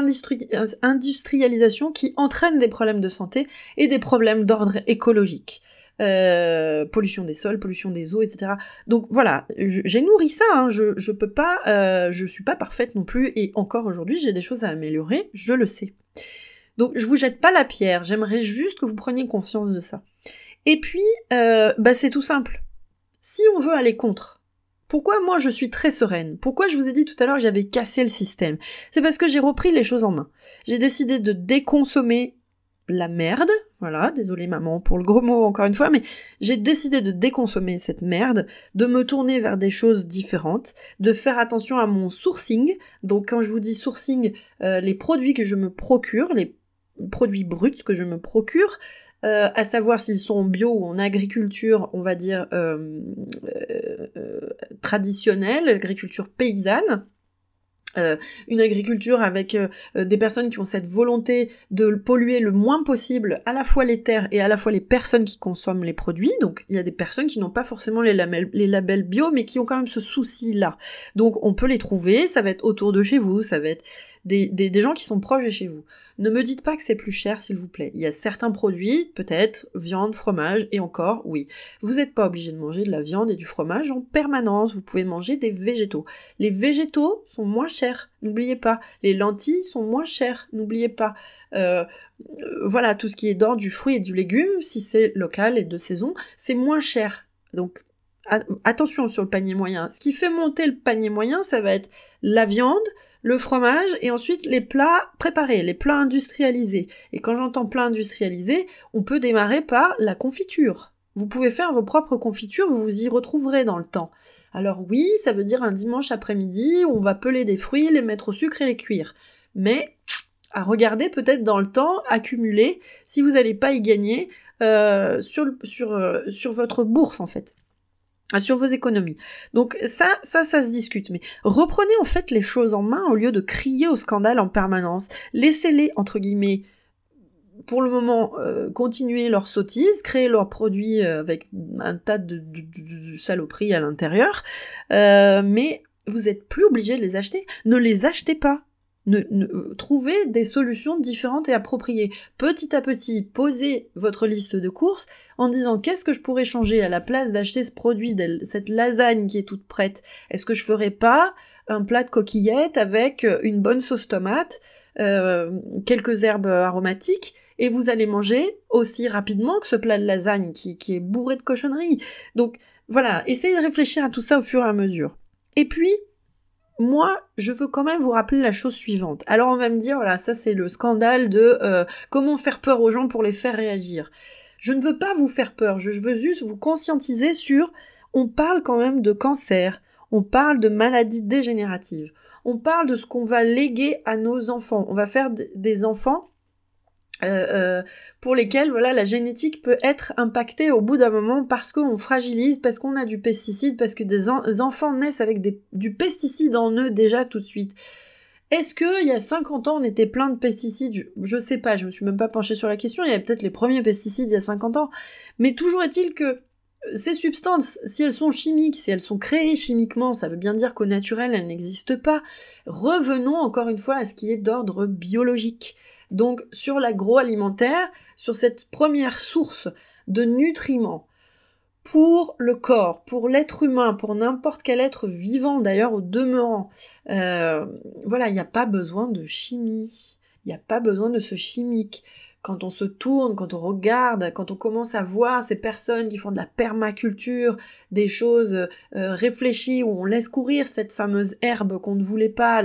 industrialisation qui entraîne des problèmes de santé et des problèmes d'ordre écologique. euh, pollution des sols, pollution des eaux, etc. Donc voilà, j'ai nourri ça, hein, je, je peux pas, euh, suis pas parfaite non plus, et encore aujourd'hui j'ai des choses à améliorer, je le sais. Donc je vous jette pas la pierre, j'aimerais juste que vous preniez conscience de ça. Et puis, euh, bah c'est tout simple. Si on veut aller contre, pourquoi moi je suis très sereine? Pourquoi je vous ai dit tout à l'heure que j'avais cassé le système? C'est parce que j'ai repris les choses en main. J'ai décidé de déconsommer la merde, voilà, désolé maman pour le gros mot encore une fois, mais j'ai décidé de déconsommer cette merde, de me tourner vers des choses différentes, de faire attention à mon sourcing. Donc quand je vous dis sourcing, euh, les produits que je me procure, les produits bruts que je me procure, euh, à savoir s'ils sont bio ou en agriculture, on va dire euh, traditionnelle, agriculture paysanne, euh, une agriculture avec euh, euh, des personnes qui ont cette volonté de polluer le moins possible à la fois les terres et à la fois les personnes qui consomment les produits. Donc il y a des personnes qui n'ont pas forcément les, les labels bio mais qui ont quand même ce souci-là. Donc on peut les trouver, ça va être autour de chez vous, ça va être des, gens qui sont proches de chez vous. Ne me dites pas que c'est plus cher, s'il vous plaît. Il y a certains produits, peut-être, viande, fromage, et encore, oui. Vous n'êtes pas obligé de manger de la viande et du fromage en permanence, vous pouvez manger des végétaux. Les végétaux sont moins chers, n'oubliez pas. Les lentilles sont moins chères, n'oubliez pas. Euh, euh, voilà, tout ce qui est d'ordre du fruit et du légume, si c'est local et de saison, c'est moins cher. Donc, attention sur le panier moyen. Ce qui fait monter le panier moyen, ça va être la viande, le fromage et ensuite les plats préparés, les plats industrialisés. Et quand j'entends plats industrialisés, on peut démarrer par la confiture. Vous pouvez faire vos propres confitures, vous vous y retrouverez dans le temps. Alors oui, ça veut dire un dimanche après-midi où on va peler des fruits, les mettre au sucre et les cuire. Mais à regarder peut-être dans le temps, accumuler, si vous n'allez pas y gagner euh, sur, sur, euh, sur votre bourse en fait. Ah, sur vos économies. Donc ça, ça, ça se discute. Mais reprenez en fait les choses en main au lieu de crier au scandale en permanence. Laissez-les, entre guillemets, pour le moment, euh, continuer leur sottise, créer leurs produits euh, avec un tas de, saloperies à l'intérieur, euh, mais vous êtes plus obligé de les acheter. Ne les achetez pas ne, euh, trouver des solutions différentes et appropriées. Petit à petit, posez votre liste de courses en disant qu'est-ce que je pourrais changer à la place d'acheter ce produit, cette lasagne qui est toute prête? Est-ce que je ferais pas un plat de coquillettes avec euh, une bonne sauce tomate, euh, quelques herbes aromatiques et vous allez manger aussi rapidement que ce plat de lasagne qui, qui est bourré de cochonneries? Donc voilà, essayez de réfléchir à tout ça au fur et à mesure. Et puis, moi, je veux quand même vous rappeler la chose suivante. Alors on va me dire, voilà, ça c'est le scandale de euh, comment faire peur aux gens pour les faire réagir. Je ne veux pas vous faire peur, je veux juste vous conscientiser sur, on parle quand même de cancer, on parle de maladies dégénératives, on parle de ce qu'on va léguer à nos enfants. On va faire des enfants euh, euh, pour lesquels voilà la génétique peut être impactée au bout d'un moment parce qu'on fragilise, parce qu'on a du pesticide, parce que des, enfants naissent avec du pesticide en eux déjà tout de suite. Est-ce que il y a 50 ans on était plein de pesticides? Je, je, sais pas, je me suis même pas penchée sur la question, il y avait peut-être les premiers pesticides il y a 50 ans, mais toujours est-il que ces substances, si elles sont chimiques, si elles sont créées chimiquement, ça veut bien dire qu'au naturel elles n'existent pas. Revenons encore une fois à ce qui est d'ordre biologique. Donc sur l'agroalimentaire, sur cette première source de nutriments pour le corps, pour l'être humain, pour n'importe quel être vivant d'ailleurs au demeurant, euh, voilà, il n'y a pas besoin de chimie, il n'y a pas besoin de ce chimique quand on se tourne, quand on regarde, quand on commence à voir ces personnes qui font de la permaculture, des choses euh, réfléchies où on laisse courir cette fameuse herbe qu'on ne voulait pas,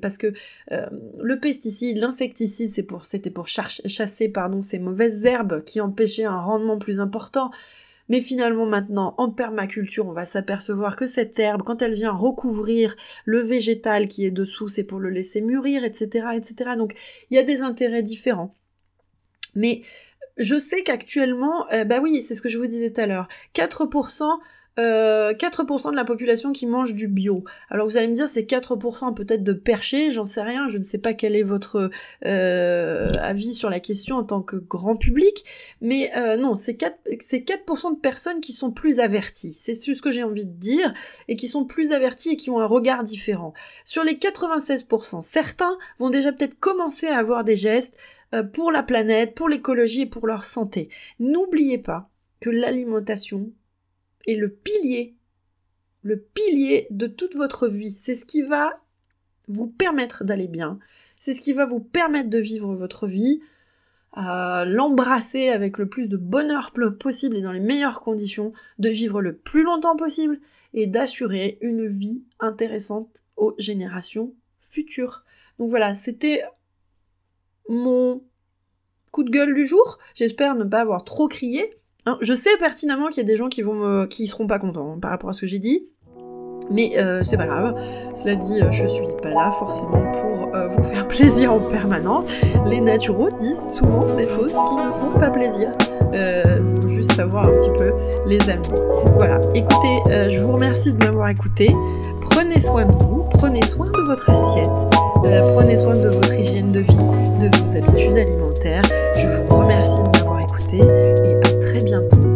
parce que euh, le pesticide, l'insecticide, pour, c'était pour chasser pardon, ces mauvaises herbes qui empêchaient un rendement plus important. Mais finalement maintenant, en permaculture, on va s'apercevoir que cette herbe, quand elle vient recouvrir le végétal qui est dessous, c'est pour le laisser mûrir, etc., etc. Donc il y a des intérêts différents. Mais je sais qu'actuellement, euh, bah oui, c'est ce que je vous disais tout à l'heure, 4%, euh, 4% de la population qui mange du bio. Alors vous allez me dire c'est 4% peut-être de perché, j'en sais rien, je ne sais pas quel est votre euh, avis sur la question en tant que grand public, mais euh, non, c'est 4%, 4 de personnes qui sont plus averties, c'est ce que j'ai envie de dire, et qui sont plus averties et qui ont un regard différent. Sur les 96%, certains vont déjà peut-être commencer à avoir des gestes, pour la planète, pour l'écologie et pour leur santé. N'oubliez pas que l'alimentation est le pilier, le pilier de toute votre vie. C'est ce qui va vous permettre d'aller bien. C'est ce qui va vous permettre de vivre votre vie, l'embrasser avec le plus de bonheur possible et dans les meilleures conditions, de vivre le plus longtemps possible et d'assurer une vie intéressante aux générations futures. Donc voilà, c'était mon coup de gueule du jour. J'espère ne pas avoir trop crié. Hein, je sais pertinemment qu'il y a des gens qui vont me, qui seront pas contents hein, par rapport à ce que j'ai dit. Mais euh, c'est pas grave. Cela dit, euh, je suis pas là forcément pour euh, vous faire plaisir en permanence. Les naturaux disent souvent des choses qui ne font pas plaisir. Il faut juste savoir un petit peu les amener. Voilà. Écoutez, je vous remercie de m'avoir écouté. Prenez soin de vous, prenez soin de votre assiette, prenez soin de votre hygiène de vie, de vos habitudes alimentaires. Je vous remercie de m'avoir écouté et à très bientôt